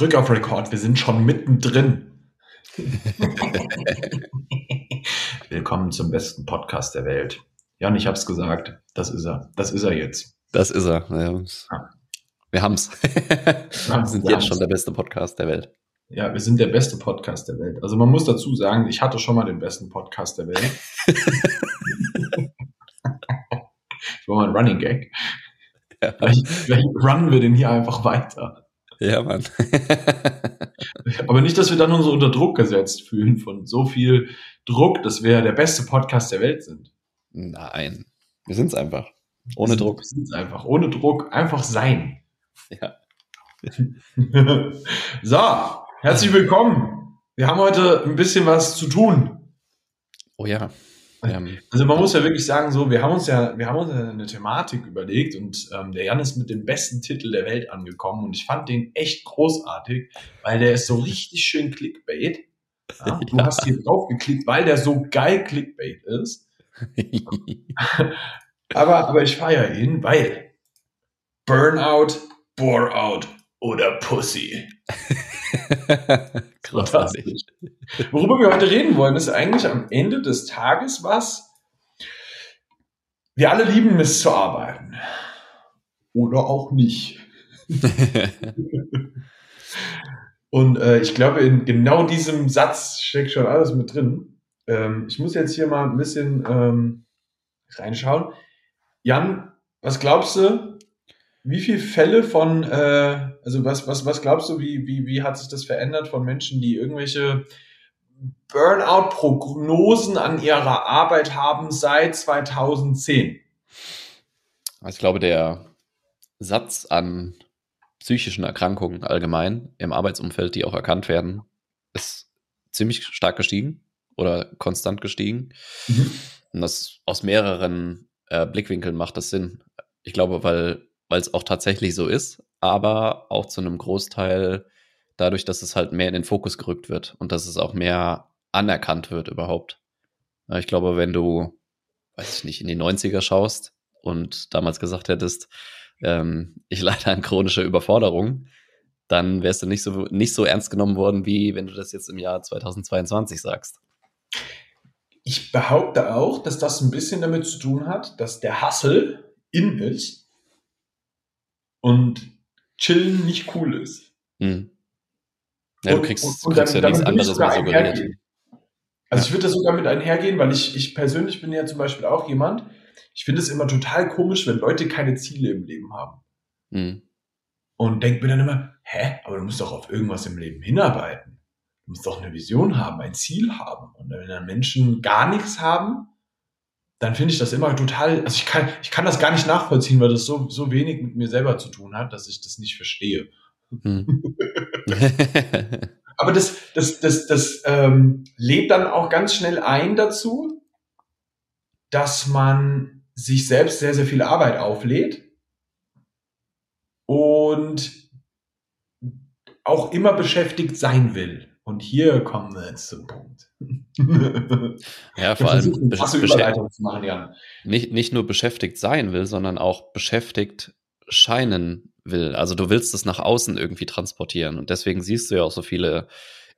drück auf Record, wir sind schon mittendrin. Willkommen zum besten Podcast der Welt. Jan, ich hab's gesagt, das ist er. Das ist er jetzt. Das ist er. Ja. Wir haben's. wir sind wir jetzt schon der beste Podcast der Welt. Ja, wir sind der beste Podcast der Welt. Also man muss dazu sagen, ich hatte schon mal den besten Podcast der Welt. das war mal ein Running Gag. Ja. Vielleicht, vielleicht runnen wir den hier einfach weiter. Ja, Mann. Aber nicht, dass wir dann so unter Druck gesetzt fühlen von so viel Druck, dass wir der beste Podcast der Welt sind. Nein, wir sind es einfach. Ohne wir Druck. Wir sind es einfach. Ohne Druck. Einfach sein. Ja. so, herzlich willkommen. Wir haben heute ein bisschen was zu tun. Oh ja. Also man muss ja wirklich sagen, so, wir haben uns ja, wir haben uns ja eine Thematik überlegt und ähm, der Jan ist mit dem besten Titel der Welt angekommen und ich fand den echt großartig, weil der ist so richtig schön Clickbait. Ja? Du ja. hast hier drauf geklickt, weil der so geil Clickbait ist. aber, aber ich feiere ihn, weil Burnout, Boreout oder Pussy. Großartig. Worüber wir heute reden wollen, ist eigentlich am Ende des Tages was. Wir alle lieben es zu arbeiten. Oder auch nicht. Und äh, ich glaube, in genau diesem Satz steckt schon alles mit drin. Ähm, ich muss jetzt hier mal ein bisschen ähm, reinschauen. Jan, was glaubst du, wie viele Fälle von, äh, also was, was, was glaubst du, wie, wie, wie hat sich das verändert von Menschen, die irgendwelche Burnout-Prognosen an ihrer Arbeit haben seit 2010? Ich glaube, der Satz an psychischen Erkrankungen allgemein im Arbeitsumfeld, die auch erkannt werden, ist ziemlich stark gestiegen oder konstant gestiegen. Mhm. Und das aus mehreren äh, Blickwinkeln macht das Sinn. Ich glaube, weil weil es auch tatsächlich so ist, aber auch zu einem Großteil dadurch, dass es halt mehr in den Fokus gerückt wird und dass es auch mehr anerkannt wird überhaupt. Ich glaube, wenn du, weiß ich nicht, in die 90er schaust und damals gesagt hättest, ähm, ich leide an chronischer Überforderung, dann wärst du nicht so, nicht so ernst genommen worden, wie wenn du das jetzt im Jahr 2022 sagst. Ich behaupte auch, dass das ein bisschen damit zu tun hat, dass der Hassel in ist und Chillen nicht cool ist. Hm. Ja, du kriegst, und, und, kriegst dann, ja nichts anderes mehr suggeriert. Also ich würde das sogar mit einhergehen, weil ich, ich persönlich bin ja zum Beispiel auch jemand, ich finde es immer total komisch, wenn Leute keine Ziele im Leben haben. Mhm. Und denke mir dann immer, hä, aber du musst doch auf irgendwas im Leben hinarbeiten. Du musst doch eine Vision haben, ein Ziel haben. Und wenn dann Menschen gar nichts haben, dann finde ich das immer total, also ich kann, ich kann das gar nicht nachvollziehen, weil das so, so wenig mit mir selber zu tun hat, dass ich das nicht verstehe. Hm. Aber das, das, das, das ähm, lädt dann auch ganz schnell ein dazu, dass man sich selbst sehr, sehr viel Arbeit auflädt und auch immer beschäftigt sein will. Und hier kommen wir jetzt zum Punkt. ja, vor allem machen, Jan. Nicht, nicht nur beschäftigt sein will, sondern auch beschäftigt scheinen will. Also du willst es nach außen irgendwie transportieren. Und deswegen siehst du ja auch so viele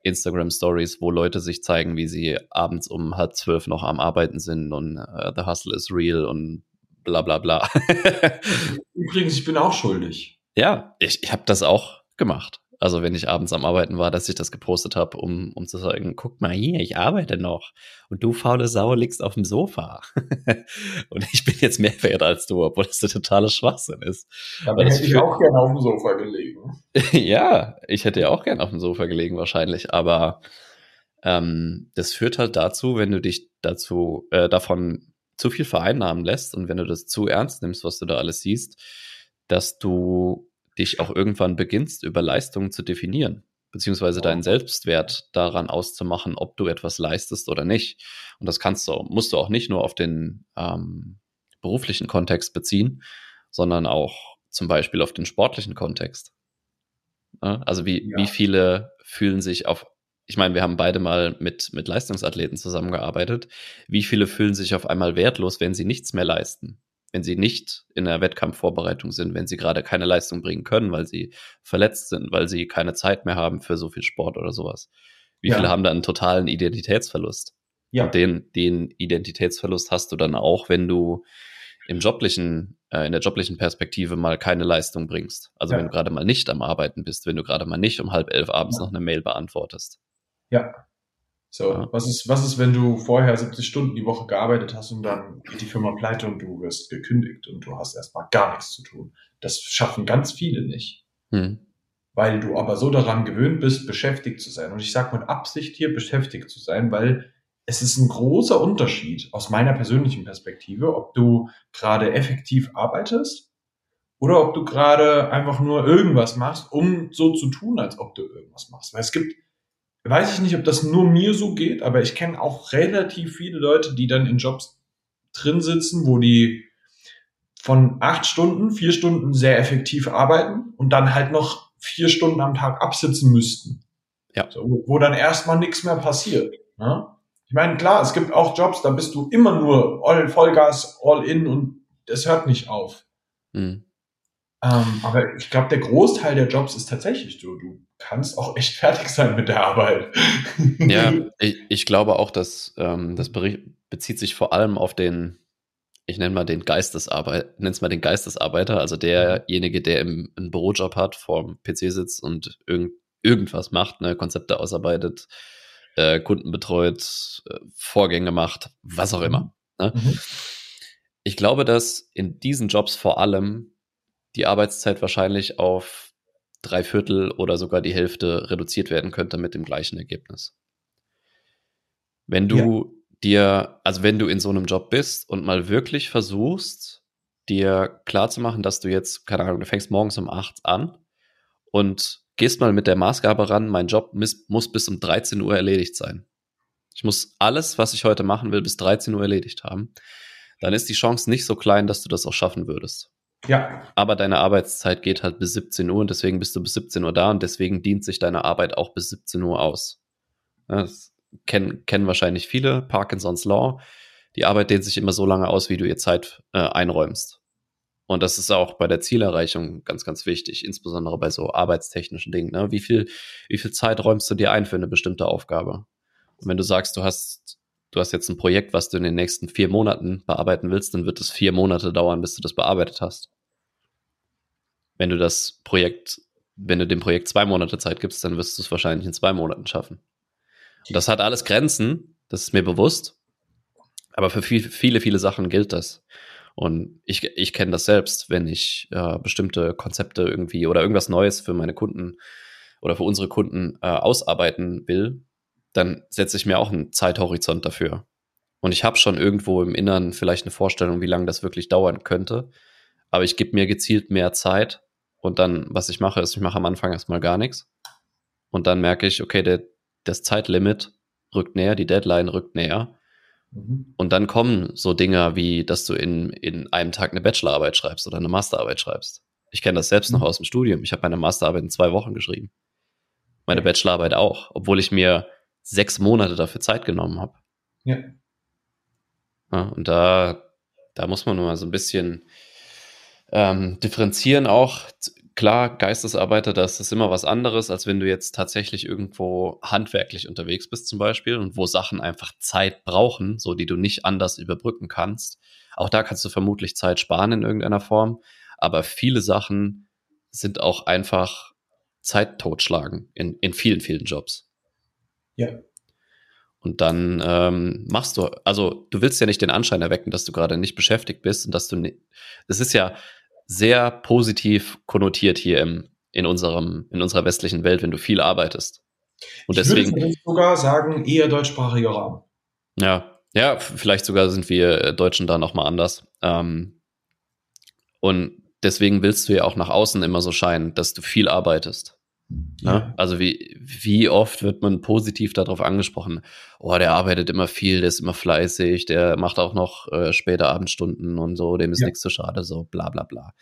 Instagram-Stories, wo Leute sich zeigen, wie sie abends um halb zwölf noch am Arbeiten sind und uh, the hustle is real und bla bla bla. Übrigens, ich bin auch schuldig. Ja, ich, ich habe das auch gemacht. Also wenn ich abends am Arbeiten war, dass ich das gepostet habe, um, um zu sagen, guck mal hier, ich arbeite noch. Und du faule Sau liegst auf dem Sofa. und ich bin jetzt mehr wert als du, obwohl das der totale Schwachsinn ist. Aber hätte ich auch gerne auf dem Sofa gelegen. ja, ich hätte ja auch gerne auf dem Sofa gelegen wahrscheinlich. Aber ähm, das führt halt dazu, wenn du dich dazu äh, davon zu viel vereinnahmen lässt und wenn du das zu ernst nimmst, was du da alles siehst, dass du dich auch irgendwann beginnst, über Leistungen zu definieren, beziehungsweise deinen Selbstwert daran auszumachen, ob du etwas leistest oder nicht. Und das kannst du, musst du auch nicht nur auf den ähm, beruflichen Kontext beziehen, sondern auch zum Beispiel auf den sportlichen Kontext. Ja, also wie, ja. wie viele fühlen sich auf, ich meine, wir haben beide mal mit, mit Leistungsathleten zusammengearbeitet. Wie viele fühlen sich auf einmal wertlos, wenn sie nichts mehr leisten? Wenn sie nicht in der Wettkampfvorbereitung sind, wenn sie gerade keine Leistung bringen können, weil sie verletzt sind, weil sie keine Zeit mehr haben für so viel Sport oder sowas. Wie ja. viele haben da einen totalen Identitätsverlust? Ja. Und den, den Identitätsverlust hast du dann auch, wenn du im joblichen, äh, in der joblichen Perspektive mal keine Leistung bringst. Also ja. wenn du gerade mal nicht am Arbeiten bist, wenn du gerade mal nicht um halb elf abends ja. noch eine Mail beantwortest. Ja. So, ja. was ist, was ist, wenn du vorher 70 Stunden die Woche gearbeitet hast und dann geht die Firma pleite und du wirst gekündigt und du hast erstmal gar nichts zu tun? Das schaffen ganz viele nicht. Hm. Weil du aber so daran gewöhnt bist, beschäftigt zu sein. Und ich sage mit Absicht hier beschäftigt zu sein, weil es ist ein großer Unterschied aus meiner persönlichen Perspektive, ob du gerade effektiv arbeitest oder ob du gerade einfach nur irgendwas machst, um so zu tun, als ob du irgendwas machst. Weil es gibt, weiß ich nicht, ob das nur mir so geht, aber ich kenne auch relativ viele Leute, die dann in Jobs drin sitzen, wo die von acht Stunden, vier Stunden sehr effektiv arbeiten und dann halt noch vier Stunden am Tag absitzen müssten. Ja. So, wo dann erstmal nichts mehr passiert. Ne? Ich meine, klar, es gibt auch Jobs, da bist du immer nur all, Vollgas, all in und das hört nicht auf. Mhm. Ähm, aber ich glaube, der Großteil der Jobs ist tatsächlich so. Du kannst auch echt fertig sein mit der Arbeit. Ja, ich, ich glaube auch, dass ähm, das bezieht sich vor allem auf den, ich nenne mal den Geistesarbeiter, nenne es mal den Geistesarbeiter, also derjenige, der im, einen Bürojob hat, vorm PC sitzt und irgend, irgendwas macht, ne, Konzepte ausarbeitet, äh, Kunden betreut, äh, Vorgänge macht, was auch immer. Ne? Mhm. Ich glaube, dass in diesen Jobs vor allem die Arbeitszeit wahrscheinlich auf drei Viertel oder sogar die Hälfte reduziert werden könnte mit dem gleichen Ergebnis. Wenn du ja. dir, also wenn du in so einem Job bist und mal wirklich versuchst, dir klarzumachen, dass du jetzt, keine Ahnung, du fängst morgens um acht an und gehst mal mit der Maßgabe ran, mein Job muss, muss bis um 13 Uhr erledigt sein. Ich muss alles, was ich heute machen will, bis 13 Uhr erledigt haben. Dann ist die Chance nicht so klein, dass du das auch schaffen würdest. Ja. Aber deine Arbeitszeit geht halt bis 17 Uhr und deswegen bist du bis 17 Uhr da und deswegen dient sich deine Arbeit auch bis 17 Uhr aus. Das kennen, kennen wahrscheinlich viele, Parkinson's Law. Die Arbeit dehnt sich immer so lange aus, wie du ihr Zeit äh, einräumst. Und das ist auch bei der Zielerreichung ganz, ganz wichtig, insbesondere bei so arbeitstechnischen Dingen. Ne? Wie viel, wie viel Zeit räumst du dir ein für eine bestimmte Aufgabe? Und wenn du sagst, du hast, du hast jetzt ein Projekt, was du in den nächsten vier Monaten bearbeiten willst, dann wird es vier Monate dauern, bis du das bearbeitet hast. Wenn du das Projekt, wenn du dem Projekt zwei Monate Zeit gibst, dann wirst du es wahrscheinlich in zwei Monaten schaffen. Und das hat alles Grenzen, das ist mir bewusst. Aber für viel, viele, viele Sachen gilt das. Und ich, ich kenne das selbst, wenn ich äh, bestimmte Konzepte irgendwie oder irgendwas Neues für meine Kunden oder für unsere Kunden äh, ausarbeiten will, dann setze ich mir auch einen Zeithorizont dafür. Und ich habe schon irgendwo im Innern vielleicht eine Vorstellung, wie lange das wirklich dauern könnte. Aber ich gebe mir gezielt mehr Zeit. Und dann, was ich mache, ist, ich mache am Anfang erstmal gar nichts. Und dann merke ich, okay, der, das Zeitlimit rückt näher, die Deadline rückt näher. Mhm. Und dann kommen so Dinge wie, dass du in, in einem Tag eine Bachelorarbeit schreibst oder eine Masterarbeit schreibst. Ich kenne das selbst mhm. noch aus dem Studium. Ich habe meine Masterarbeit in zwei Wochen geschrieben. Meine. Bachelorarbeit auch, obwohl ich mir sechs Monate dafür Zeit genommen habe. Ja. ja. Und da, da muss man nur mal so ein bisschen ähm, differenzieren auch klar, Geistesarbeiter, das ist immer was anderes, als wenn du jetzt tatsächlich irgendwo handwerklich unterwegs bist zum Beispiel und wo Sachen einfach Zeit brauchen, so die du nicht anders überbrücken kannst. Auch da kannst du vermutlich Zeit sparen in irgendeiner Form, aber viele Sachen sind auch einfach Zeit totschlagen in, in vielen, vielen Jobs. Ja. Und dann ähm, machst du, also du willst ja nicht den Anschein erwecken, dass du gerade nicht beschäftigt bist und dass du, das ist ja, sehr positiv konnotiert hier im, in, unserem, in unserer westlichen Welt, wenn du viel arbeitest. Und ich deswegen. Würde sogar sagen, eher deutschsprachiger Raum. Ja, ja, vielleicht sogar sind wir äh, Deutschen da nochmal anders. Ähm, und deswegen willst du ja auch nach außen immer so scheinen, dass du viel arbeitest. Ja. Ne? Also wie, wie oft wird man positiv darauf angesprochen, oh, der arbeitet immer viel, der ist immer fleißig, der macht auch noch äh, späte Abendstunden und so, dem ist ja. nichts zu schade, so bla bla bla.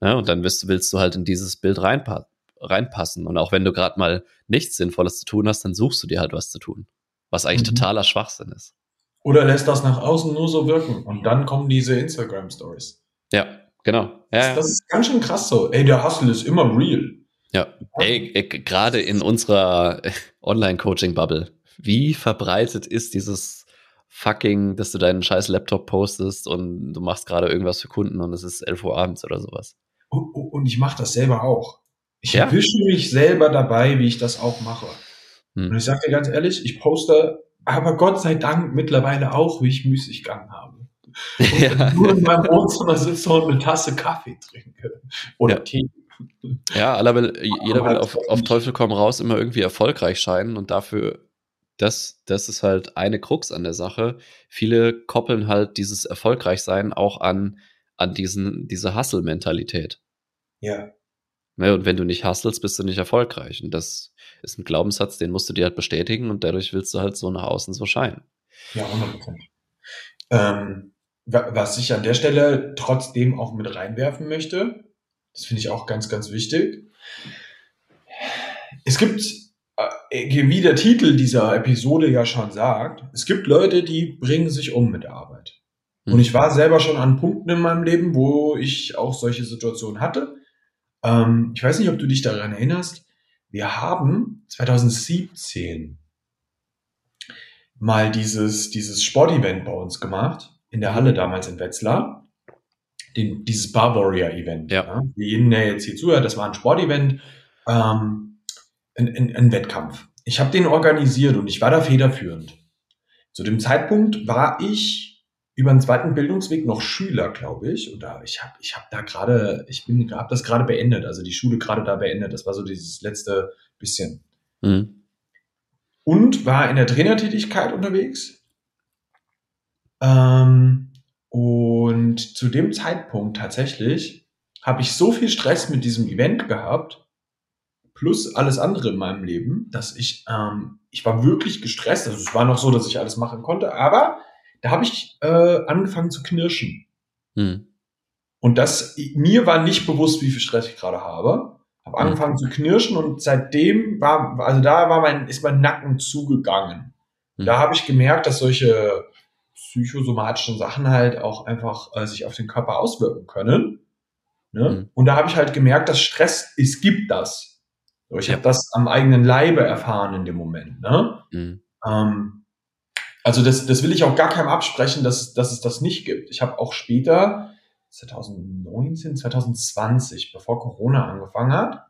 Ja, und dann willst, willst du halt in dieses Bild reinpa reinpassen. Und auch wenn du gerade mal nichts Sinnvolles zu tun hast, dann suchst du dir halt was zu tun. Was eigentlich mhm. totaler Schwachsinn ist. Oder lässt das nach außen nur so wirken und dann kommen diese Instagram-Stories. Ja, genau. Ja, das, das, ist ganz schön krass so. Ey, der Hustle ist immer real. Ja, ey, ey gerade in unserer Online-Coaching-Bubble, wie verbreitet ist dieses fucking, dass du deinen scheiß Laptop postest und du machst gerade irgendwas für Kunden und es ist 11 Uhr abends oder sowas. Und, und ich mache das selber auch. Ich ja? erwische mich selber dabei, wie ich das auch mache. Hm. Und ich sage dir ganz ehrlich, ich poste aber Gott sei Dank mittlerweile auch, wie ich Müßiggang habe. Und ja. nur in meinem Wohnzimmer sitze und eine Tasse Kaffee trinke. Oder ja. Tee. Ja, will, jeder will auf, auf Teufel komm raus immer irgendwie erfolgreich scheinen und dafür, das, das ist halt eine Krux an der Sache. Viele koppeln halt dieses Erfolgreichsein auch an, an diesen, diese Hustle-Mentalität. Ja. Ne, und wenn du nicht hustlest, bist du nicht erfolgreich. Und das ist ein Glaubenssatz, den musst du dir halt bestätigen und dadurch willst du halt so nach außen so scheinen. Ja, 100 Ähm, was ich an der Stelle trotzdem auch mit reinwerfen möchte, das finde ich auch ganz, ganz wichtig. Es gibt, äh, wie der Titel dieser Episode ja schon sagt, es gibt Leute, die bringen sich um mit der Arbeit. Und hm. ich war selber schon an Punkten in meinem Leben, wo ich auch solche Situationen hatte. Ähm, ich weiß nicht, ob du dich daran erinnerst. Wir haben 2017 mal dieses, dieses Sportevent bei uns gemacht, in der Halle damals in Wetzlar. Den, dieses Bar Warrior Event. Ja. ja. Für jeden, der jetzt hier zuhört, das war ein Sportevent, ähm, ein, ein, ein Wettkampf. Ich habe den organisiert und ich war da federführend. Zu dem Zeitpunkt war ich über den zweiten Bildungsweg noch Schüler, glaube ich. Oder ich habe ich hab da gerade, ich bin habe das gerade beendet, also die Schule gerade da beendet. Das war so dieses letzte bisschen. Mhm. Und war in der Trainertätigkeit unterwegs. Ähm, und zu dem Zeitpunkt tatsächlich habe ich so viel Stress mit diesem Event gehabt, plus alles andere in meinem Leben, dass ich, ähm, ich war wirklich gestresst. Also es war noch so, dass ich alles machen konnte, aber da habe ich äh, angefangen zu knirschen. Hm. Und das, mir war nicht bewusst, wie viel Stress ich gerade habe. Habe hm. angefangen zu knirschen und seitdem war, also da war mein, ist mein Nacken zugegangen. Hm. Da habe ich gemerkt, dass solche psychosomatischen Sachen halt auch einfach äh, sich auf den Körper auswirken können. Ne? Hm. Und da habe ich halt gemerkt, dass Stress, es gibt das. So, ich ja. habe das am eigenen Leibe erfahren in dem Moment. Ne? Hm. Ähm, also das, das will ich auch gar keinem absprechen, dass, dass es das nicht gibt. Ich habe auch später, 2019, 2020, bevor Corona angefangen hat,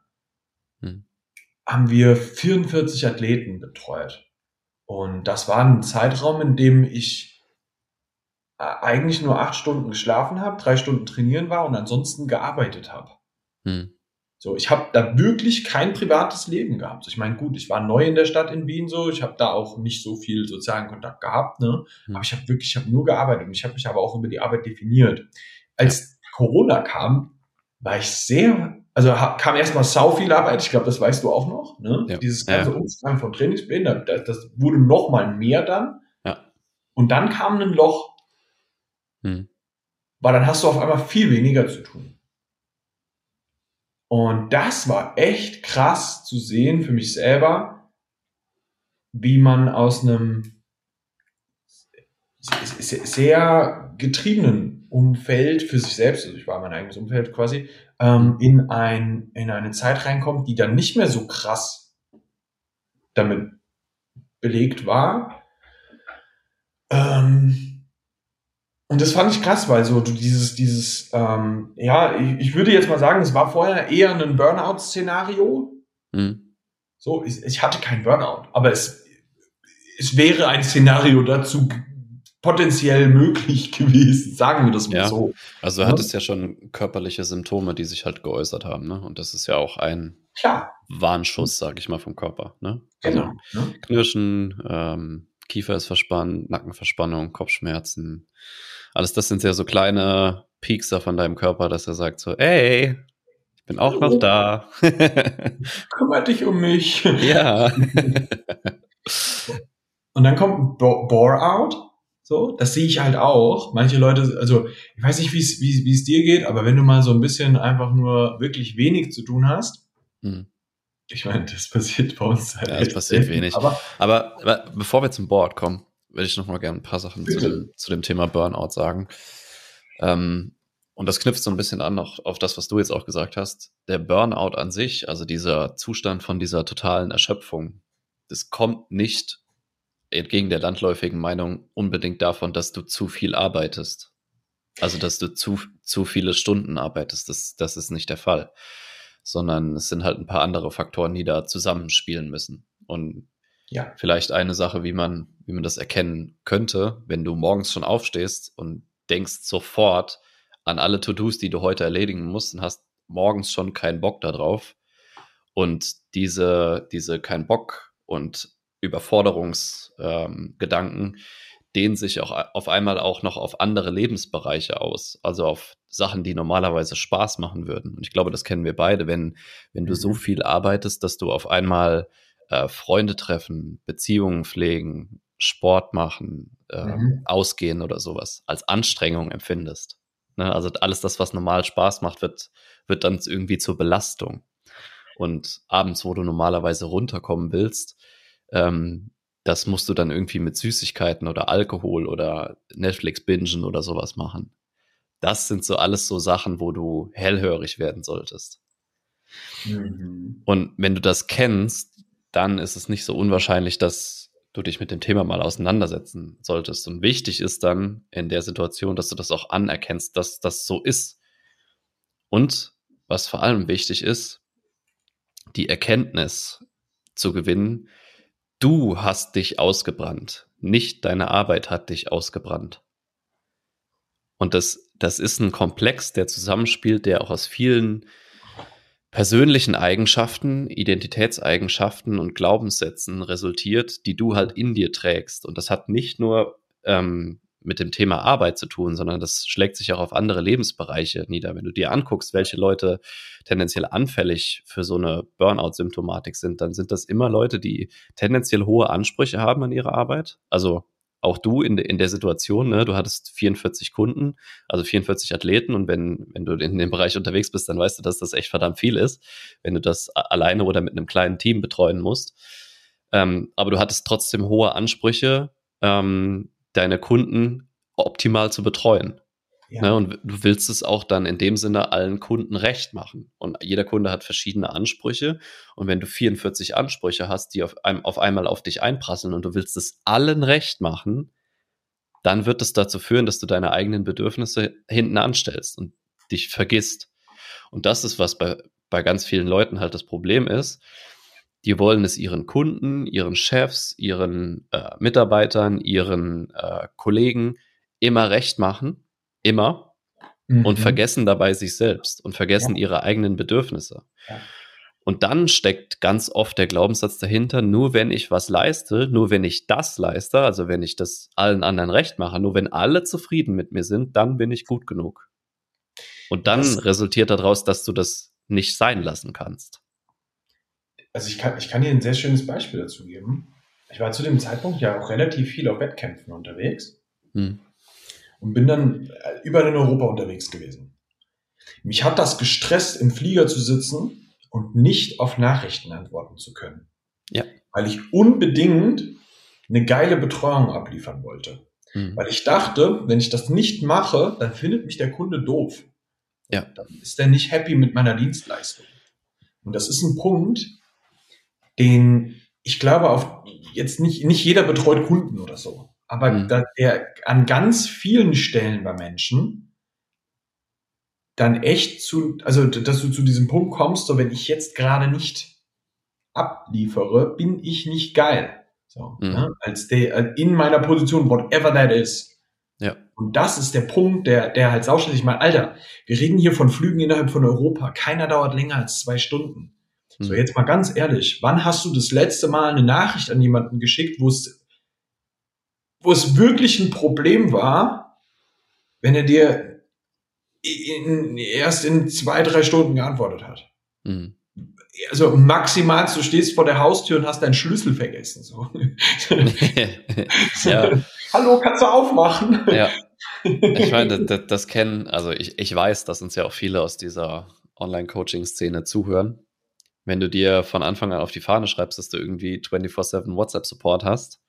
hm. haben wir 44 Athleten betreut. Und das war ein Zeitraum, in dem ich eigentlich nur acht Stunden geschlafen habe, drei Stunden trainieren war und ansonsten gearbeitet habe. Hm. So, ich habe da wirklich kein privates Leben gehabt. Ich meine, gut, ich war neu in der Stadt in Wien so, ich habe da auch nicht so viel sozialen Kontakt gehabt, ne? Mhm. Aber ich habe wirklich, ich habe nur gearbeitet und ich habe mich aber auch über die Arbeit definiert. Als Corona kam, war ich sehr, also kam erstmal sau viel Arbeit, ich glaube, das weißt du auch noch, ne? Ja. Dieses ganze ja. Umschreiben von Trainingsplänen, das, das wurde noch mal mehr dann. Ja. Und dann kam ein Loch. Mhm. Weil dann hast du auf einmal viel weniger zu tun. Und das war echt krass zu sehen für mich selber, wie man aus einem sehr getriebenen Umfeld für sich selbst, also ich war mein eigenes Umfeld quasi, ähm, in, ein, in eine Zeit reinkommt, die dann nicht mehr so krass damit belegt war. Ähm, und das fand ich krass, weil so du dieses, dieses, ähm, ja, ich, ich würde jetzt mal sagen, es war vorher eher ein Burnout-Szenario. Mhm. So, ich, ich hatte kein Burnout, aber es, es wäre ein Szenario dazu potenziell möglich gewesen, sagen wir das mal ja. so. Also du hattest ja schon körperliche Symptome, die sich halt geäußert haben, ne? Und das ist ja auch ein Klar. Warnschuss, sag ich mal, vom Körper, ne? Genau. Also, ne? Knirschen, ähm, Kiefer ist verspannt, Nackenverspannung, Kopfschmerzen, alles das sind ja so kleine Piekser von deinem Körper, dass er sagt so, ey, ich bin auch noch da. Kümmer dich um mich. Ja. Und dann kommt ein Bore-out. So, das sehe ich halt auch. Manche Leute, also ich weiß nicht, wie es wie es dir geht, aber wenn du mal so ein bisschen einfach nur wirklich wenig zu tun hast, hm. ich meine, das passiert bei uns halt. Ja, das passiert wenig. Aber, aber, aber, bevor wir zum Board kommen, würde ich noch mal gerne ein paar Sachen zu dem, zu dem, Thema Burnout sagen. Ähm, und das knüpft so ein bisschen an auch auf das, was du jetzt auch gesagt hast. Der Burnout an sich, also dieser Zustand von dieser totalen Erschöpfung, das kommt nicht entgegen der landläufigen Meinung unbedingt davon, dass du zu viel arbeitest. Also, dass du zu, zu viele Stunden arbeitest. Das, das ist nicht der Fall. Sondern es sind halt ein paar andere Faktoren, die da zusammenspielen müssen. Und ja. vielleicht eine Sache, wie man, wie man das erkennen könnte, wenn du morgens schon aufstehst und denkst sofort an alle To-Dos, die du heute erledigen musst und hast morgens schon keinen Bock darauf. Und diese, diese kein Bock und Überforderungsgedanken ähm, dehnen sich auch auf einmal auch noch auf andere Lebensbereiche aus, also auf Sachen, die normalerweise Spaß machen würden. Und ich glaube, das kennen wir beide, wenn, wenn du so mhm. viel arbeitest, dass du auf einmal äh, Freunde treffen, Beziehungen pflegen, Sport machen, äh, mhm. ausgehen oder sowas als Anstrengung empfindest. Ne? Also alles das, was normal Spaß macht, wird, wird dann irgendwie zur Belastung. Und abends, wo du normalerweise runterkommen willst, ähm, das musst du dann irgendwie mit Süßigkeiten oder Alkohol oder Netflix bingen oder sowas machen. Das sind so alles so Sachen, wo du hellhörig werden solltest. Mhm. Und wenn du das kennst, dann ist es nicht so unwahrscheinlich, dass du dich mit dem Thema mal auseinandersetzen solltest. Und wichtig ist dann in der Situation, dass du das auch anerkennst, dass das so ist. Und was vor allem wichtig ist, die Erkenntnis zu gewinnen, Du hast dich ausgebrannt, nicht deine Arbeit hat dich ausgebrannt. Und das, das ist ein Komplex, der zusammenspielt, der auch aus vielen persönlichen Eigenschaften, Identitätseigenschaften und Glaubenssätzen resultiert, die du halt in dir trägst. Und das hat nicht nur ähm, mit dem Thema Arbeit zu tun, sondern das schlägt sich auch auf andere Lebensbereiche nieder. Wenn du dir anguckst, welche Leute tendenziell anfällig für so eine Burnout-Symptomatik sind, dann sind das immer Leute, die tendenziell hohe Ansprüche haben an ihre Arbeit. Also auch du in, in der Situation, ne, du hattest 44 Kunden, also 44 Athleten und wenn, wenn du in dem Bereich unterwegs bist, dann weißt du, dass das echt verdammt viel ist, wenn du das alleine oder mit einem kleinen Team betreuen musst. Ähm, aber du hattest trotzdem hohe Ansprüche, ähm, deine Kunden optimal zu betreuen. Ja. Ne, und du willst es auch dann in dem Sinne allen Kunden recht machen. Und jeder Kunde hat verschiedene Ansprüche. Und wenn du 44 Ansprüche hast, die auf, einem, auf einmal auf dich einprasseln und du willst es allen recht machen, dann wird es dazu führen, dass du deine eigenen Bedürfnisse hinten anstellst und dich vergisst. Und das ist, was bei, bei ganz vielen Leuten halt das Problem ist, die wollen es ihren Kunden, ihren Chefs, ihren äh, Mitarbeitern, ihren äh, Kollegen immer recht machen, immer, mhm. und vergessen dabei sich selbst und vergessen ja. ihre eigenen Bedürfnisse. Ja. Und dann steckt ganz oft der Glaubenssatz dahinter, nur wenn ich was leiste, nur wenn ich das leiste, also wenn ich das allen anderen recht mache, nur wenn alle zufrieden mit mir sind, dann bin ich gut genug. Und dann das resultiert daraus, dass du das nicht sein lassen kannst also ich kann, ich kann dir ein sehr schönes Beispiel dazu geben. Ich war zu dem Zeitpunkt ja auch relativ viel auf Wettkämpfen unterwegs hm. Und bin dann äh, überall in Europa unterwegs gewesen. Mich hat das gestresst, im Flieger zu sitzen und nicht auf Nachrichten antworten zu können. Ja. Weil ich unbedingt eine geile Betreuung abliefern wollte. Hm. Weil ich dachte, wenn ich das nicht mache, dann findet mich der Kunde doof. Ja. Dann ist er nicht happy mit meiner Dienstleistung. Und das ist ein Punkt, den, ich glaube, auf jetzt nicht, nicht jeder betreut Kunden oder so, aber mhm. da, der an ganz vielen Stellen bei Menschen dann echt zu, also dass du zu diesem Punkt kommst, so wenn ich jetzt gerade nicht abliefere, bin ich nicht geil. So, mhm. ne? als der in meiner Position, whatever that is. Ja. Und das ist der Punkt, der, der halt sauschließlich mal, Alter, wir reden hier von Flügen innerhalb von Europa. Keiner dauert länger als zwei Stunden. So, hm. jetzt mal ganz ehrlich, wann hast du das letzte Mal eine Nachricht an jemanden geschickt, wo es, wo es wirklich ein Problem war, wenn er dir in, erst in zwei, drei Stunden geantwortet hat? Mhm. Also maximal, du stehst vor der Haustür und hast deinen Schlüssel vergessen. So. ja. Hallo, kannst du aufmachen? Ja. Ich meine, das, das kennen, also ich, ich weiß, dass uns ja auch viele aus dieser Online-Coaching-Szene zuhören wenn du dir von Anfang an auf die Fahne schreibst, dass du irgendwie 24-7 WhatsApp-Support hast,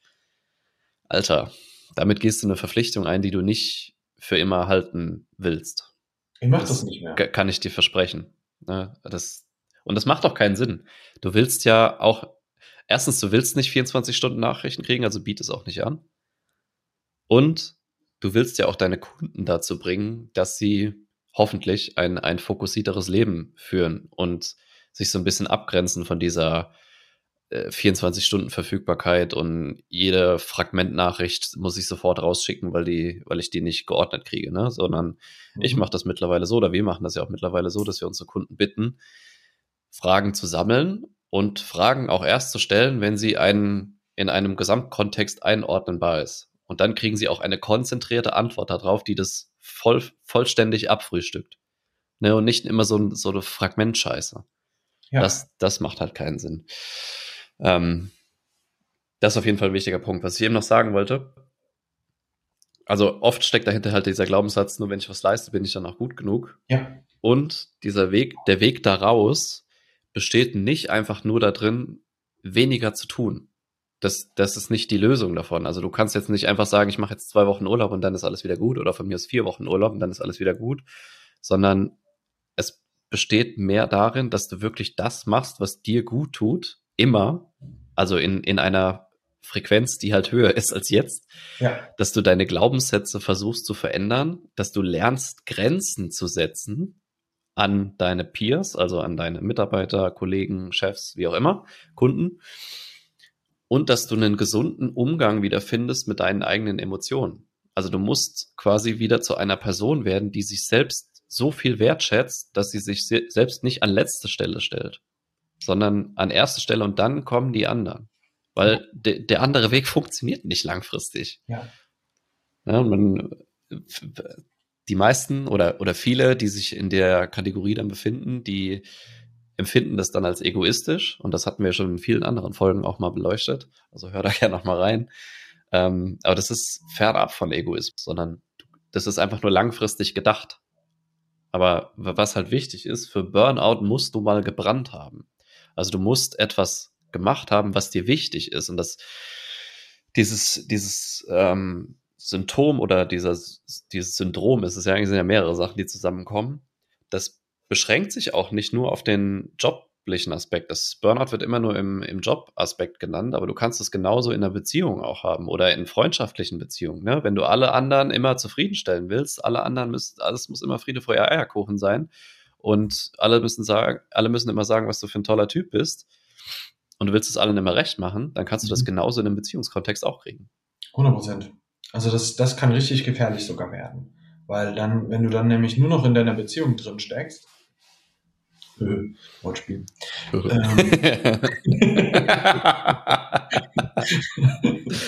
Alter, damit gehst du eine Verpflichtung ein, die du nicht für immer halten willst. Ich mach das, das nicht mehr. Kann ich dir versprechen. Ne? Das, und das macht auch keinen Sinn. Du willst ja auch, erstens, du willst nicht 24 Stunden Nachrichten kriegen, also biet es auch nicht an. Und du willst ja auch deine Kunden dazu bringen, dass sie hoffentlich ein, ein fokussierteres Leben führen und sich so ein bisschen abgrenzen von dieser 24 äh, Stunden Verfügbarkeit und jede Fragmentnachricht muss ich sofort rausschicken, weil die, weil ich die nicht geordnet kriege, ne? Sondern mhm. ich mache das mittlerweile so, oder wir machen das ja auch mittlerweile so, dass wir unsere Kunden bitten, Fragen zu sammeln und Fragen auch erst zu stellen, wenn sie einen in einem Gesamtkontext einordnenbar ist. Und dann kriegen sie auch eine konzentrierte Antwort darauf, die das voll, vollständig abfrühstückt. Ne? Und nicht immer so, so eine Fragmentscheiße. Ja. Das, das macht halt keinen Sinn. Ähm, das ist auf jeden Fall ein wichtiger Punkt. Was ich eben noch sagen wollte, also oft steckt dahinter halt dieser Glaubenssatz, nur wenn ich was leiste, bin ich dann auch gut genug. Ja. Und dieser Weg, der Weg daraus besteht nicht einfach nur darin, weniger zu tun. Das, das ist nicht die Lösung davon. Also du kannst jetzt nicht einfach sagen, ich mache jetzt zwei Wochen Urlaub und dann ist alles wieder gut oder von mir ist vier Wochen Urlaub und dann ist alles wieder gut, sondern es besteht mehr darin, dass du wirklich das machst, was dir gut tut immer, also in, in einer Frequenz, die halt höher ist als jetzt, ja. dass du deine Glaubenssätze versuchst zu verändern, dass du lernst, Grenzen zu setzen an deine Peers, also an deine Mitarbeiter, Kollegen, Chefs, wie auch immer, Kunden, und dass du einen gesunden Umgang wieder findest mit deinen eigenen Emotionen. Also du musst quasi wieder zu einer Person werden, die sich selbst so viel wertschätzt, dass sie sich selbst nicht an letzte Stelle stellt sondern an erste Stelle und dann kommen die anderen. Weil de, der andere Weg funktioniert nicht langfristig. Ja. ja man, die meisten oder, oder viele, die sich in der Kategorie dann befinden, die empfinden das dann als egoistisch und das hatten wir schon in vielen anderen Folgen auch mal beleuchtet. Also hör da gerne noch mal rein. Ähm, aber das ist fernab von Egoismus, sondern das ist einfach nur langfristig gedacht. Aber was halt wichtig ist, für Burnout musst du mal gebrannt haben. Also du musst etwas gemacht haben, was dir wichtig ist. Und das, dieses, dieses ähm, Symptom oder dieser, dieses Syndrom, es ist ja eigentlich sind ja mehrere Sachen, die zusammenkommen. Das beschränkt sich auch nicht nur auf den joblichen Aspekt. Das Burnout wird immer nur im, im Job-Aspekt genannt, aber du kannst es genauso in einer Beziehung auch haben oder in freundschaftlichen Beziehungen. Ne? Wenn du alle anderen immer zufriedenstellen willst, alle anderen müssen, alles muss immer Friede, Feuer, Eierkuchen sein und alle müssen sagen, alle müssen immer sagen, was du für ein toller Typ bist und du willst es allen immer recht machen, dann kannst du das mhm. genauso in einem Beziehungskontext auch kriegen. 100 Prozent. Also das, das kann richtig gefährlich sogar werden. Weil dann, wenn du dann nämlich nur noch in deiner Beziehung drin steckst, äh, Wortspiel. ähm.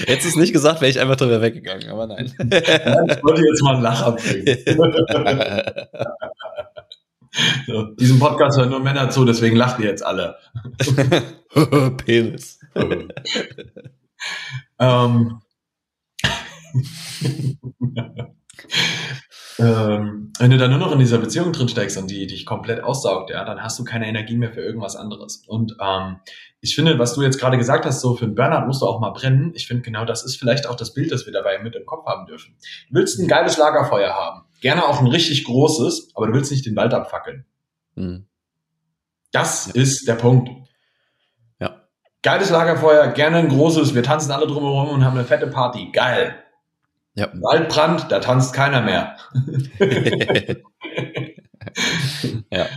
Du es nicht gesagt, wäre ich einfach drüber weggegangen, aber nein. ich wollte jetzt mal einen Lacher bringen. So, diesem Podcast hören nur Männer zu, deswegen lacht ihr jetzt alle. Penis. ähm, ähm, wenn du dann nur noch in dieser Beziehung drin steckst und die dich komplett aussaugt, ja, dann hast du keine Energie mehr für irgendwas anderes. Und ähm, ich finde, was du jetzt gerade gesagt hast, so für einen Burnout musst du auch mal brennen. Ich finde genau das ist vielleicht auch das Bild, das wir dabei mit im Kopf haben dürfen. Du willst ein geiles Lagerfeuer haben. Gerne auch ein richtig großes, aber du willst nicht den Wald abfackeln. Mhm. Das ja. ist der Punkt. Ja. Geiles Lagerfeuer, gerne ein großes, wir tanzen alle drumherum und haben eine fette Party. Geil. Ja. Waldbrand, da tanzt keiner mehr. ja.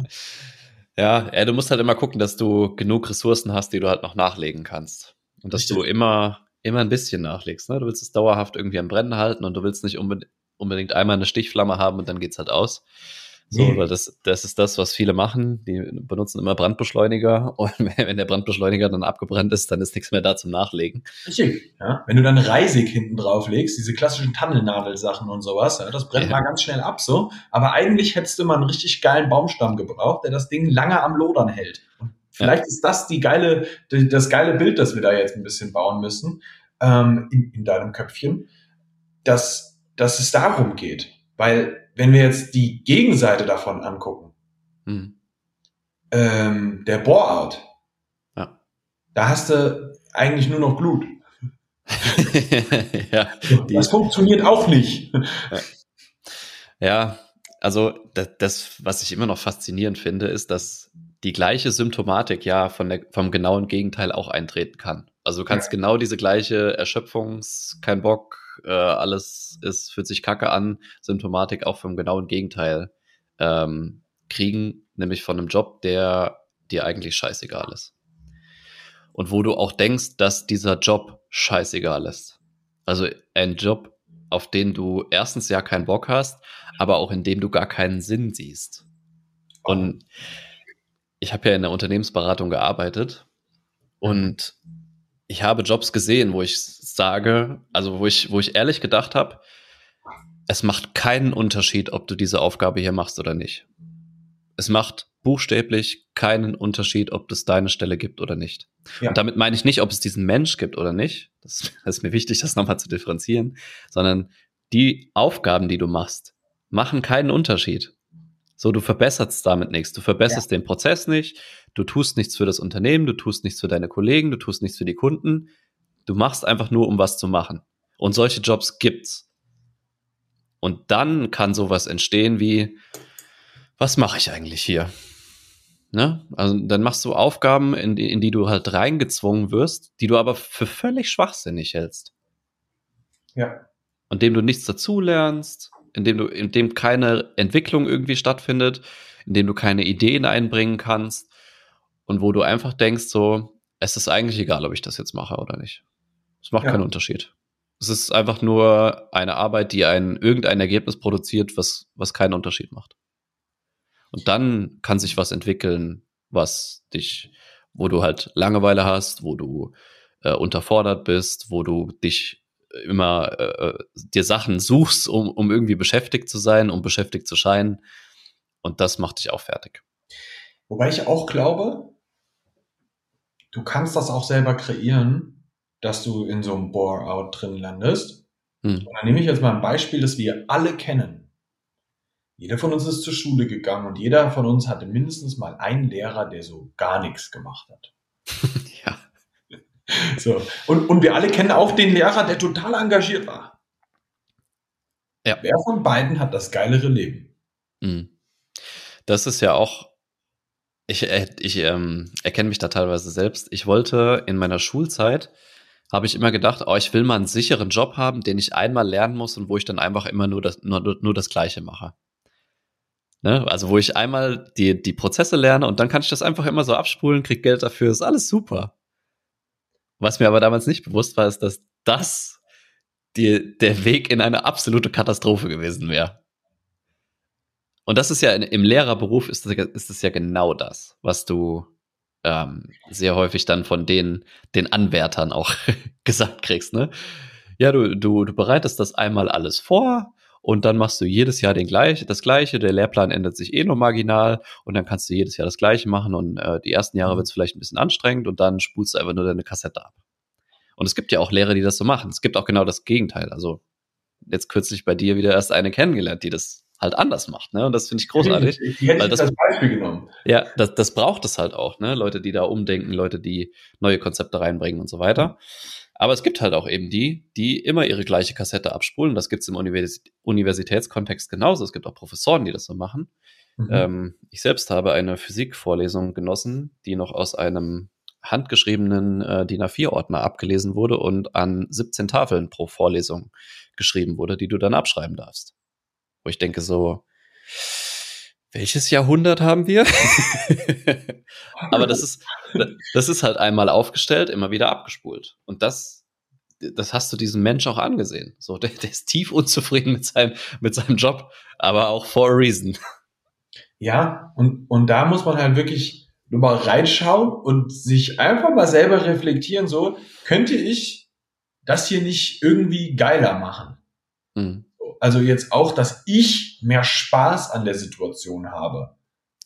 Ja, du musst halt immer gucken, dass du genug Ressourcen hast, die du halt noch nachlegen kannst. Und dass Richtig. du immer, immer ein bisschen nachlegst. Ne? Du willst es dauerhaft irgendwie am Brennen halten und du willst nicht unbedingt unbedingt einmal eine Stichflamme haben und dann geht's halt aus. So, weil das, das ist das, was viele machen. Die benutzen immer Brandbeschleuniger und wenn der Brandbeschleuniger dann abgebrannt ist, dann ist nichts mehr da zum Nachlegen. Richtig, ja. Wenn du dann Reisig hinten drauf legst, diese klassischen Tannelnadelsachen und sowas, ja, das brennt ja. mal ganz schnell ab so. Aber eigentlich hättest du mal einen richtig geilen Baumstamm gebraucht, der das Ding lange am Lodern hält. Und vielleicht ja. ist das die geile, das geile Bild, das wir da jetzt ein bisschen bauen müssen, ähm, in, in deinem Köpfchen, dass, dass es darum geht. Weil wenn wir jetzt die Gegenseite davon angucken, hm. ähm, der Bore-out, ja. da hast du eigentlich nur noch Blut. ja, das funktioniert auch nicht. Ja, also das, das, was ich immer noch faszinierend finde, ist, dass die gleiche Symptomatik ja von der, vom genauen Gegenteil auch eintreten kann. Also du kannst ja. genau diese gleiche Erschöpfungs-, kein Bock, äh, alles ist, fühlt sich kacke an, Symptomatik auch vom genauen Gegenteil ähm, kriegen, nämlich von einem Job, der dir eigentlich scheißegal ist. Und wo du auch denkst, dass dieser Job scheißegal ist. Also ein Job, auf den du erstens ja keinen Bock hast, aber auch in dem du gar keinen Sinn siehst. Und ich habe ja in der Unternehmensberatung gearbeitet und ich habe Jobs gesehen, wo ich sage, also wo ich, wo ich ehrlich gedacht habe, es macht keinen Unterschied, ob du diese Aufgabe hier machst oder nicht. Es macht buchstäblich keinen Unterschied, ob es deine Stelle gibt oder nicht. Ja. Und damit meine ich nicht, ob es diesen Mensch gibt oder nicht. Das, das ist mir wichtig, das nochmal zu differenzieren, sondern die Aufgaben, die du machst, machen keinen Unterschied. So, du verbesserst damit nichts. Du verbesserst ja. den Prozess nicht. Du tust nichts für das Unternehmen. Du tust nichts für deine Kollegen. Du tust nichts für die Kunden. Du machst einfach nur, um was zu machen. Und solche Jobs gibt's. Und dann kann sowas entstehen wie, was mache ich eigentlich hier? Ne? Also dann machst du Aufgaben, in die, in die du halt reingezwungen wirst, die du aber für völlig schwachsinnig hältst. Ja. Und dem du nichts dazulernst, in dem du, in dem keine Entwicklung irgendwie stattfindet, in dem du keine Ideen einbringen kannst und wo du einfach denkst, so, es ist eigentlich egal, ob ich das jetzt mache oder nicht. Es macht ja. keinen Unterschied. Es ist einfach nur eine Arbeit, die ein irgendein Ergebnis produziert, was, was keinen Unterschied macht. Und dann kann sich was entwickeln, was dich, wo du halt Langeweile hast, wo du äh, unterfordert bist, wo du dich immer äh, äh, dir Sachen suchst, um, um irgendwie beschäftigt zu sein, um beschäftigt zu scheinen. Und das macht dich auch fertig. Wobei ich auch glaube, du kannst das auch selber kreieren, dass du in so einem Bore-out drin landest. Hm. Und dann nehme ich jetzt mal ein Beispiel, das wir alle kennen. Jeder von uns ist zur Schule gegangen und jeder von uns hatte mindestens mal einen Lehrer, der so gar nichts gemacht hat. So. Und, und wir alle kennen auch den Lehrer, der total engagiert war. Ja. Wer von beiden hat das geilere Leben? Mhm. Das ist ja auch, ich, äh, ich ähm, erkenne mich da teilweise selbst. Ich wollte in meiner Schulzeit, habe ich immer gedacht, oh, ich will mal einen sicheren Job haben, den ich einmal lernen muss und wo ich dann einfach immer nur das, nur, nur das Gleiche mache. Ne? Also wo ich einmal die, die Prozesse lerne und dann kann ich das einfach immer so abspulen, krieg Geld dafür, ist alles super. Was mir aber damals nicht bewusst war, ist, dass das die, der Weg in eine absolute Katastrophe gewesen wäre. Und das ist ja im Lehrerberuf ist das, ist das ja genau das, was du ähm, sehr häufig dann von den, den Anwärtern auch gesagt kriegst, ne? Ja, du, du, du bereitest das einmal alles vor, und dann machst du jedes Jahr den gleich, das Gleiche. Der Lehrplan ändert sich eh nur marginal und dann kannst du jedes Jahr das Gleiche machen und äh, die ersten Jahre mhm. wird es vielleicht ein bisschen anstrengend und dann spulst du einfach nur deine Kassette ab. Und es gibt ja auch Lehrer, die das so machen. Es gibt auch genau das Gegenteil. Also jetzt kürzlich bei dir wieder erst eine kennengelernt, die das halt anders macht, ne? Und das finde ich großartig. Die hätte ich das, als Beispiel genommen. Ja, das, das braucht es halt auch, ne? Leute, die da umdenken, Leute, die neue Konzepte reinbringen und so weiter. Aber es gibt halt auch eben die, die immer ihre gleiche Kassette abspulen. Das gibt es im Univers Universitätskontext genauso. Es gibt auch Professoren, die das so machen. Mhm. Ähm, ich selbst habe eine Physikvorlesung genossen, die noch aus einem handgeschriebenen äh, DIN A4-Ordner abgelesen wurde und an 17 Tafeln pro Vorlesung geschrieben wurde, die du dann abschreiben darfst. Wo ich denke so, welches Jahrhundert haben wir? Aber das ist, das ist halt einmal aufgestellt, immer wieder abgespult. Und das, das hast du diesem Mensch auch angesehen. So, der, der ist tief unzufrieden mit seinem, mit seinem Job, aber auch for a reason. Ja, und, und da muss man halt wirklich nur mal reinschauen und sich einfach mal selber reflektieren, so, könnte ich das hier nicht irgendwie geiler machen? Mhm. Also jetzt auch, dass ich mehr Spaß an der Situation habe.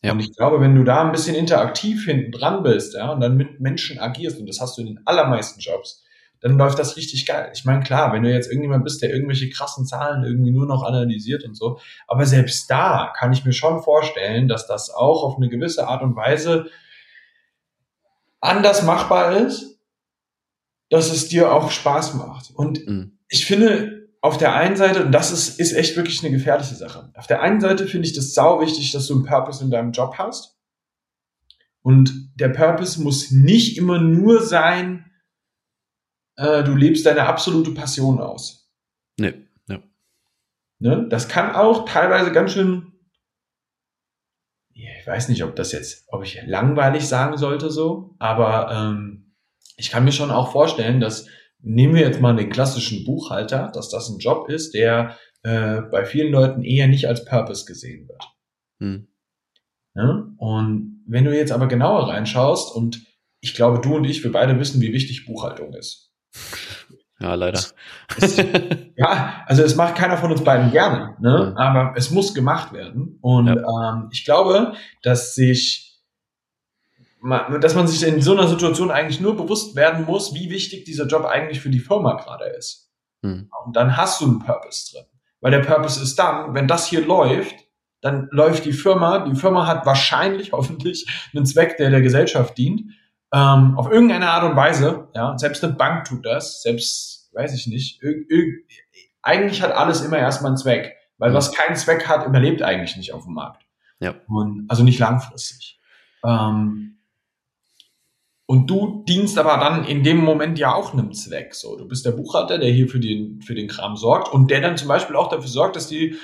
Ja. Und ich glaube, wenn du da ein bisschen interaktiv hinten dran bist, ja, und dann mit Menschen agierst, und das hast du in den allermeisten Jobs, dann läuft das richtig geil. Ich meine, klar, wenn du jetzt irgendjemand bist, der irgendwelche krassen Zahlen irgendwie nur noch analysiert und so, aber selbst da kann ich mir schon vorstellen, dass das auch auf eine gewisse Art und Weise anders machbar ist, dass es dir auch Spaß macht. Und mhm. ich finde, auf der einen Seite, und das ist, ist echt wirklich eine gefährliche Sache. Auf der einen Seite finde ich das sau wichtig, dass du einen Purpose in deinem Job hast. Und der Purpose muss nicht immer nur sein, äh, du lebst deine absolute Passion aus. Nee, ja. Ne? Das kann auch teilweise ganz schön, ich weiß nicht, ob das jetzt, ob ich langweilig sagen sollte so, aber ähm, ich kann mir schon auch vorstellen, dass nehmen wir jetzt mal den klassischen Buchhalter, dass das ein Job ist, der äh, bei vielen Leuten eher nicht als Purpose gesehen wird. Hm. Ja? Und wenn du jetzt aber genauer reinschaust und ich glaube, du und ich, wir beide wissen, wie wichtig Buchhaltung ist. Ja, leider. Es, es, ja, also es macht keiner von uns beiden gerne, ne? Ja. aber es muss gemacht werden. Und ja. ähm, ich glaube, dass sich dass man sich in so einer Situation eigentlich nur bewusst werden muss, wie wichtig dieser Job eigentlich für die Firma gerade ist. Hm. Und dann hast du einen Purpose drin. Weil der Purpose ist dann, wenn das hier läuft, dann läuft die Firma, die Firma hat wahrscheinlich, hoffentlich, einen Zweck, der der Gesellschaft dient, ähm, auf irgendeine Art und Weise, ja, selbst eine Bank tut das, selbst, weiß ich nicht, eigentlich hat alles immer erstmal einen Zweck, weil was keinen Zweck hat, überlebt eigentlich nicht auf dem Markt. Ja. Und, also nicht langfristig. Ähm, und du dienst aber dann in dem Moment ja auch einem Zweck. So, du bist der Buchhalter, der hier für den, für den Kram sorgt und der dann zum Beispiel auch dafür sorgt, dass die,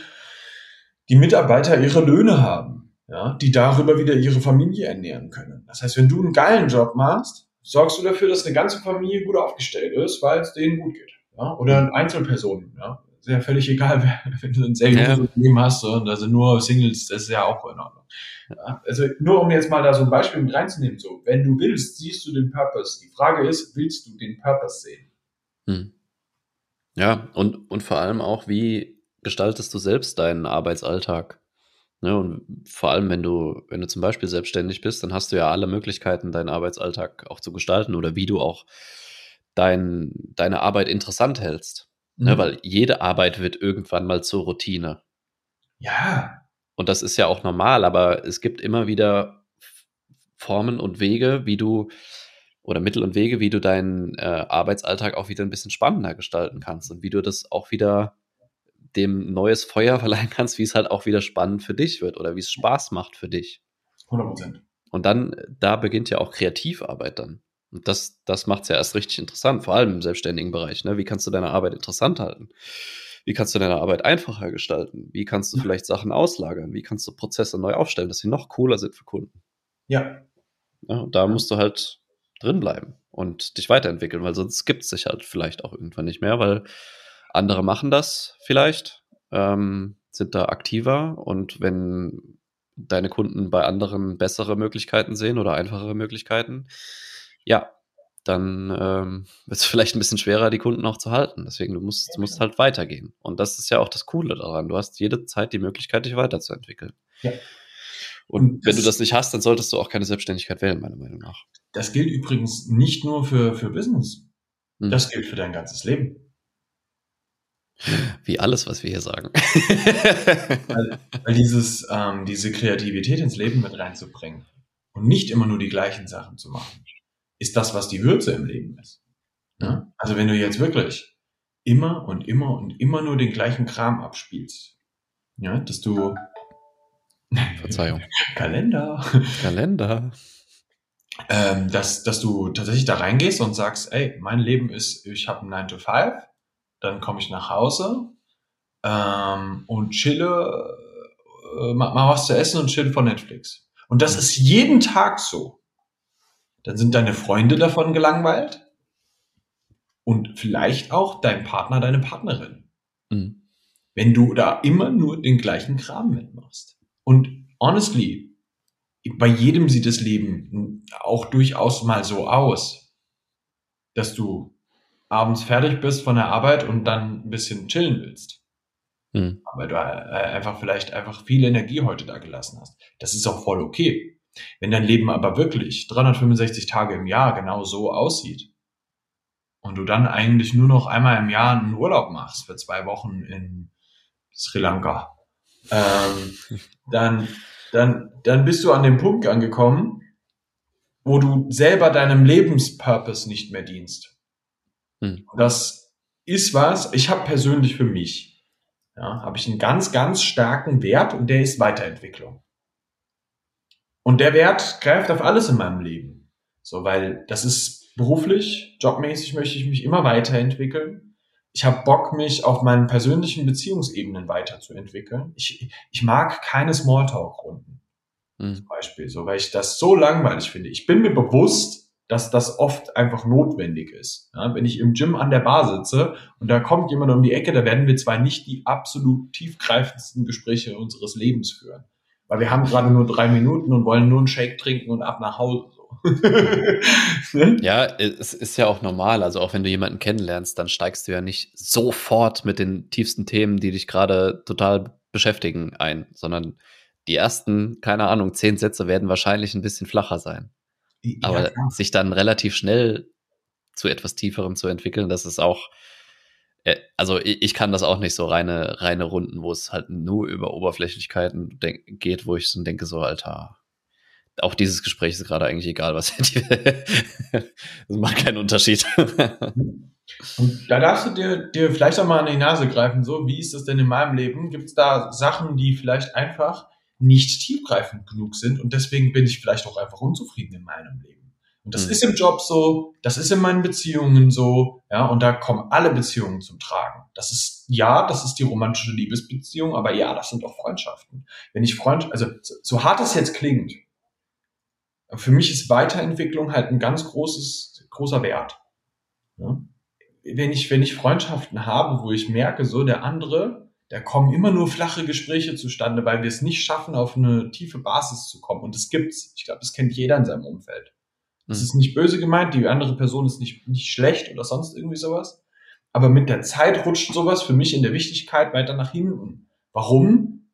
die Mitarbeiter ihre Löhne haben, ja, die darüber wieder ihre Familie ernähren können. Das heißt, wenn du einen geilen Job machst, sorgst du dafür, dass eine ganze Familie gut aufgestellt ist, weil es denen gut geht. Ja? Oder Einzelpersonen, ja. Ist ja völlig egal, wenn du ein sehr gutes ja. Unternehmen hast und sind nur Singles, das ist ja auch in Ordnung. Ja, also nur um jetzt mal da so ein Beispiel mit reinzunehmen, so, wenn du willst, siehst du den Purpose. Die Frage ist, willst du den Purpose sehen? Hm. Ja, und, und vor allem auch, wie gestaltest du selbst deinen Arbeitsalltag? Ne, und vor allem, wenn du, wenn du zum Beispiel selbstständig bist, dann hast du ja alle Möglichkeiten, deinen Arbeitsalltag auch zu gestalten oder wie du auch dein, deine Arbeit interessant hältst. Ne, mhm. Ne, weil jede Arbeit wird irgendwann mal zur Routine. Ja, und das ist ja auch normal, aber es gibt immer wieder Formen und Wege, wie du oder Mittel und Wege, wie du deinen äh, Arbeitsalltag auch wieder ein bisschen spannender gestalten kannst und wie du das auch wieder dem neues Feuer verleihen kannst, wie es halt auch wieder spannend für dich wird oder wie es Spaß macht für dich. 100 Prozent. Und dann, da beginnt ja auch Kreativarbeit dann. Und das, das macht es ja erst richtig interessant, vor allem im selbstständigen Bereich. Ne? Wie kannst du deine Arbeit interessant halten? Wie kannst du deine Arbeit einfacher gestalten? Wie kannst du vielleicht Sachen auslagern? Wie kannst du Prozesse neu aufstellen, dass sie noch cooler sind für Kunden? Ja. ja da musst du halt drin bleiben und dich weiterentwickeln, weil sonst gibt es sich halt vielleicht auch irgendwann nicht mehr, weil andere machen das vielleicht, ähm, sind da aktiver und wenn deine Kunden bei anderen bessere Möglichkeiten sehen oder einfachere Möglichkeiten, ja, dann ähm, wird es vielleicht ein bisschen schwerer, die Kunden auch zu halten. Deswegen, du musst, du musst halt weitergehen. Und das ist ja auch das Coole daran. Du hast jede Zeit die Möglichkeit, dich weiterzuentwickeln. Ja. Und wenn du das nicht hast, dann solltest du auch keine Selbstständigkeit wählen, meiner Meinung nach. Das gilt übrigens nicht nur für, für Business. Hm. Das gilt für dein ganzes Leben. Wie alles, was wir hier sagen. weil, weil dieses, ähm, diese Kreativität ins Leben mit reinzubringen und nicht immer nur die gleichen Sachen zu machen ist das, was die Würze im Leben ist. Ja? Also wenn du jetzt wirklich immer und immer und immer nur den gleichen Kram abspielst, ja, dass du Verzeihung. Kalender. Kalender. Ähm, dass, dass du tatsächlich da reingehst und sagst, ey, mein Leben ist, ich habe einen 9 to 5, dann komme ich nach Hause ähm, und chille, äh, mach, mach was zu essen und chill von Netflix. Und das ist jeden Tag so dann sind deine Freunde davon gelangweilt und vielleicht auch dein Partner, deine Partnerin. Mhm. Wenn du da immer nur den gleichen Kram mitmachst. Und honestly, bei jedem sieht das Leben auch durchaus mal so aus, dass du abends fertig bist von der Arbeit und dann ein bisschen chillen willst. Mhm. Aber du äh, einfach vielleicht einfach viel Energie heute da gelassen hast. Das ist auch voll okay. Wenn dein Leben aber wirklich 365 Tage im Jahr genau so aussieht und du dann eigentlich nur noch einmal im Jahr einen Urlaub machst für zwei Wochen in Sri Lanka, ähm, dann, dann, dann bist du an dem Punkt angekommen, wo du selber deinem Lebenspurpose nicht mehr dienst. Hm. Das ist was, ich habe persönlich für mich, ja, habe ich einen ganz, ganz starken Wert und der ist Weiterentwicklung. Und der Wert greift auf alles in meinem Leben. So, weil das ist beruflich, jobmäßig möchte ich mich immer weiterentwickeln. Ich habe Bock, mich auf meinen persönlichen Beziehungsebenen weiterzuentwickeln. Ich, ich mag keine Smalltalk-Runden. Mhm. Zum Beispiel, so, weil ich das so langweilig finde. Ich bin mir bewusst, dass das oft einfach notwendig ist. Ja, wenn ich im Gym an der Bar sitze und da kommt jemand um die Ecke, da werden wir zwar nicht die absolut tiefgreifendsten Gespräche unseres Lebens führen, weil wir haben gerade nur drei Minuten und wollen nur einen Shake trinken und ab nach Hause. ne? Ja, es ist ja auch normal. Also auch wenn du jemanden kennenlernst, dann steigst du ja nicht sofort mit den tiefsten Themen, die dich gerade total beschäftigen, ein, sondern die ersten, keine Ahnung, zehn Sätze werden wahrscheinlich ein bisschen flacher sein. Ja, Aber klar. sich dann relativ schnell zu etwas Tieferem zu entwickeln, das ist auch, also ich kann das auch nicht so reine, reine Runden, wo es halt nur über Oberflächlichkeiten geht, wo ich so denke, so, Alter, auch dieses Gespräch ist gerade eigentlich egal, was das macht keinen Unterschied. Und da darfst du dir, dir vielleicht auch mal an die Nase greifen, so, wie ist das denn in meinem Leben? Gibt es da Sachen, die vielleicht einfach nicht tiefgreifend genug sind und deswegen bin ich vielleicht auch einfach unzufrieden in meinem Leben. Und das mhm. ist im Job so, das ist in meinen Beziehungen so, ja, und da kommen alle Beziehungen zum Tragen. Das ist, ja, das ist die romantische Liebesbeziehung, aber ja, das sind auch Freundschaften. Wenn ich Freund, also so hart es jetzt klingt, für mich ist Weiterentwicklung halt ein ganz großes, großer Wert. Ja? Wenn ich, wenn ich Freundschaften habe, wo ich merke, so der andere, da kommen immer nur flache Gespräche zustande, weil wir es nicht schaffen, auf eine tiefe Basis zu kommen. Und das gibt's. Ich glaube, das kennt jeder in seinem Umfeld. Das mhm. ist nicht böse gemeint, die andere Person ist nicht, nicht schlecht oder sonst irgendwie sowas. Aber mit der Zeit rutscht sowas für mich in der Wichtigkeit weiter nach hinten. Warum?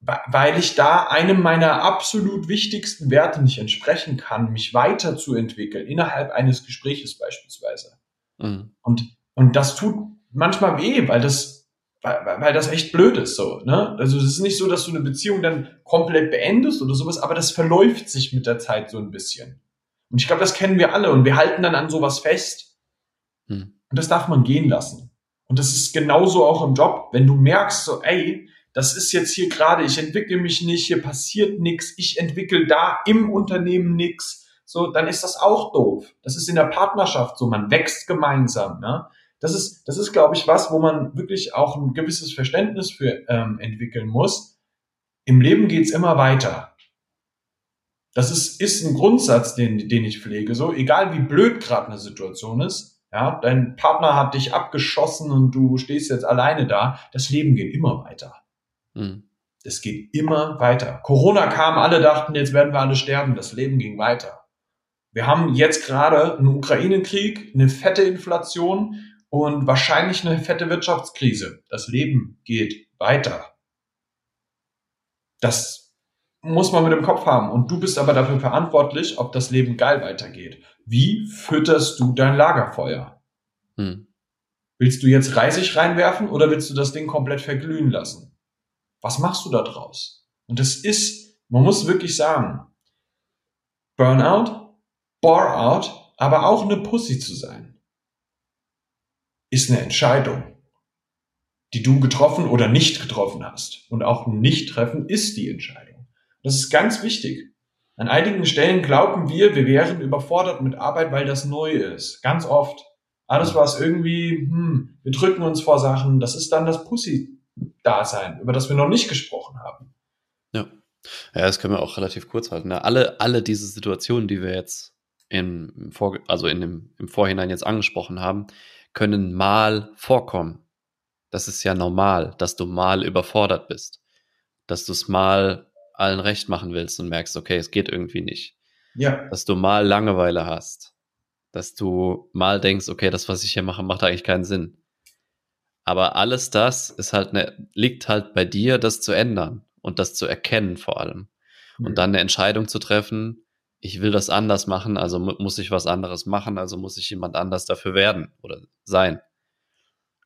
Weil ich da einem meiner absolut wichtigsten Werte nicht entsprechen kann, mich weiterzuentwickeln, innerhalb eines Gespräches beispielsweise. Mhm. Und, und das tut manchmal weh, weil das weil, weil das echt blöd ist so. Ne? Also es ist nicht so, dass du eine Beziehung dann komplett beendest oder sowas, aber das verläuft sich mit der Zeit so ein bisschen. Und ich glaube, das kennen wir alle und wir halten dann an sowas fest. Hm. Und das darf man gehen lassen. Und das ist genauso auch im Job, wenn du merkst, so, ey, das ist jetzt hier gerade, ich entwickle mich nicht, hier passiert nichts, ich entwickle da im Unternehmen nichts, so, dann ist das auch doof. Das ist in der Partnerschaft so, man wächst gemeinsam. Ne? Das ist, das ist, glaube ich, was, wo man wirklich auch ein gewisses Verständnis für ähm, entwickeln muss. Im Leben geht's immer weiter. Das ist, ist ein Grundsatz, den, den ich pflege. So, egal wie blöd gerade eine Situation ist, ja, dein Partner hat dich abgeschossen und du stehst jetzt alleine da. Das Leben geht immer weiter. Mhm. Es geht immer weiter. Corona kam, alle dachten, jetzt werden wir alle sterben. Das Leben ging weiter. Wir haben jetzt gerade einen Ukraine-Krieg, eine fette Inflation und wahrscheinlich eine fette Wirtschaftskrise. Das Leben geht weiter. Das muss man mit dem Kopf haben. Und du bist aber dafür verantwortlich, ob das Leben geil weitergeht. Wie fütterst du dein Lagerfeuer? Hm. Willst du jetzt Reisig reinwerfen oder willst du das Ding komplett verglühen lassen? Was machst du da draus? Und das ist, man muss wirklich sagen, Burnout, Bore-out, aber auch eine Pussy zu sein ist eine Entscheidung, die du getroffen oder nicht getroffen hast. Und auch Nicht-Treffen ist die Entscheidung. Das ist ganz wichtig. An einigen Stellen glauben wir, wir wären überfordert mit Arbeit, weil das neu ist. Ganz oft. Alles, was irgendwie, hm, wir drücken uns vor Sachen, das ist dann das Pussy-Dasein, über das wir noch nicht gesprochen haben. Ja. Ja, das können wir auch relativ kurz halten. Ne? Alle, alle diese Situationen, die wir jetzt im, Vor also in dem, im Vorhinein jetzt angesprochen haben, können mal vorkommen. Das ist ja normal, dass du mal überfordert bist. Dass du es mal allen recht machen willst und merkst, okay, es geht irgendwie nicht. Ja. Dass du mal Langeweile hast. Dass du mal denkst, okay, das, was ich hier mache, macht eigentlich keinen Sinn. Aber alles das ist halt ne, liegt halt bei dir, das zu ändern und das zu erkennen vor allem. Mhm. Und dann eine Entscheidung zu treffen, ich will das anders machen, also muss ich was anderes machen, also muss ich jemand anders dafür werden oder sein.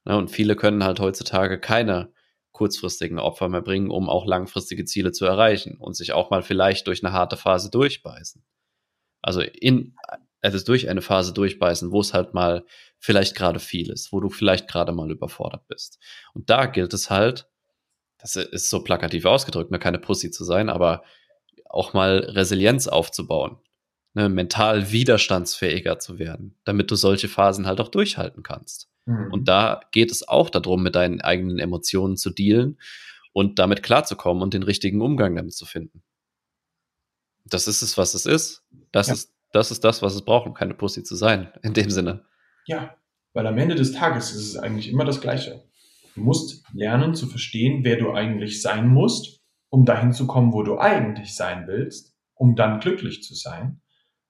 Ja, und viele können halt heutzutage keine kurzfristigen Opfer mehr bringen, um auch langfristige Ziele zu erreichen und sich auch mal vielleicht durch eine harte Phase durchbeißen. Also in, also durch eine Phase durchbeißen, wo es halt mal vielleicht gerade viel ist, wo du vielleicht gerade mal überfordert bist. Und da gilt es halt, das ist so plakativ ausgedrückt, ne, keine Pussy zu sein, aber auch mal Resilienz aufzubauen, ne, mental widerstandsfähiger zu werden, damit du solche Phasen halt auch durchhalten kannst. Mhm. Und da geht es auch darum, mit deinen eigenen Emotionen zu dealen und damit klarzukommen und den richtigen Umgang damit zu finden. Das ist es, was es ist. Das ja. ist das ist das, was es braucht, um keine Pussy zu sein, in dem Sinne. Ja, weil am Ende des Tages ist es eigentlich immer das Gleiche. Du musst lernen zu verstehen, wer du eigentlich sein musst, um dahin zu kommen, wo du eigentlich sein willst, um dann glücklich zu sein.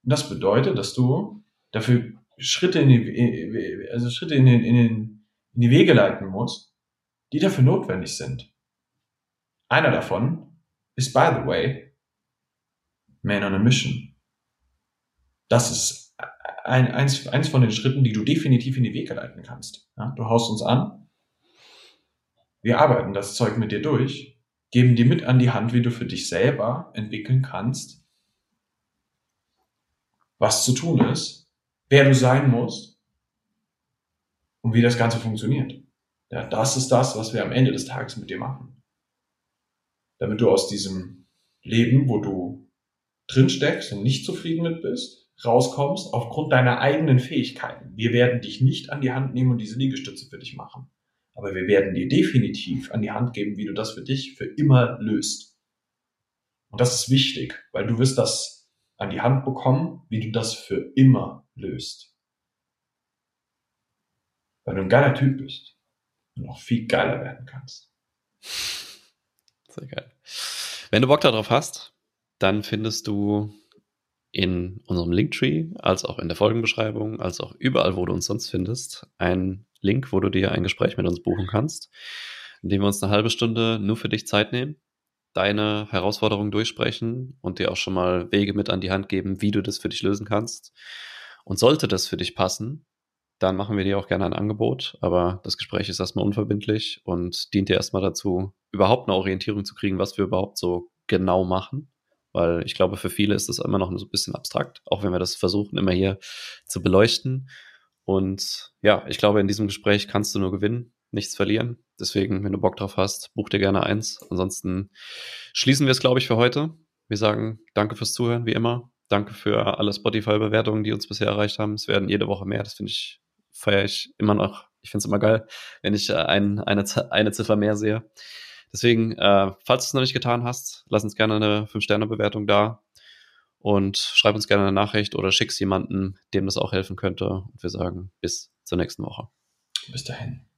Und das bedeutet, dass du dafür Schritte in die, also Schritte in, den, in, den, in die Wege leiten musst, die dafür notwendig sind. Einer davon ist, by the way, Man on a Mission. Das ist ein, eins, eins von den Schritten, die du definitiv in die Wege leiten kannst. Ja, du haust uns an, wir arbeiten das Zeug mit dir durch, geben dir mit an die Hand, wie du für dich selber entwickeln kannst, was zu tun ist, wer du sein musst und wie das Ganze funktioniert. Ja, das ist das, was wir am Ende des Tages mit dir machen. Damit du aus diesem Leben, wo du drin steckst und nicht zufrieden mit bist, rauskommst aufgrund deiner eigenen Fähigkeiten. Wir werden dich nicht an die Hand nehmen und diese Liegestütze für dich machen. Aber wir werden dir definitiv an die Hand geben, wie du das für dich für immer löst. Und das ist wichtig, weil du wirst das an die Hand bekommen, wie du das für immer löst. Weil du ein geiler Typ bist und noch viel geiler werden kannst. Sehr geil. Wenn du Bock darauf hast, dann findest du in unserem Linktree, als auch in der Folgenbeschreibung, als auch überall, wo du uns sonst findest, ein Link, wo du dir ein Gespräch mit uns buchen kannst, in dem wir uns eine halbe Stunde nur für dich Zeit nehmen, deine Herausforderungen durchsprechen und dir auch schon mal Wege mit an die Hand geben, wie du das für dich lösen kannst. Und sollte das für dich passen, dann machen wir dir auch gerne ein Angebot, aber das Gespräch ist erstmal unverbindlich und dient dir erstmal dazu, überhaupt eine Orientierung zu kriegen, was wir überhaupt so genau machen weil ich glaube, für viele ist das immer noch so ein bisschen abstrakt, auch wenn wir das versuchen, immer hier zu beleuchten. Und ja, ich glaube, in diesem Gespräch kannst du nur gewinnen, nichts verlieren. Deswegen, wenn du Bock drauf hast, buch dir gerne eins. Ansonsten schließen wir es, glaube ich, für heute. Wir sagen danke fürs Zuhören, wie immer. Danke für alle Spotify-Bewertungen, die uns bisher erreicht haben. Es werden jede Woche mehr. Das finde ich, feiere ich immer noch. Ich finde es immer geil, wenn ich äh, ein, eine, eine Ziffer mehr sehe. Deswegen, äh, falls du es noch nicht getan hast, lass uns gerne eine 5-Sterne-Bewertung da und schreib uns gerne eine Nachricht oder schick's jemanden, dem das auch helfen könnte. Und wir sagen bis zur nächsten Woche. Bis dahin.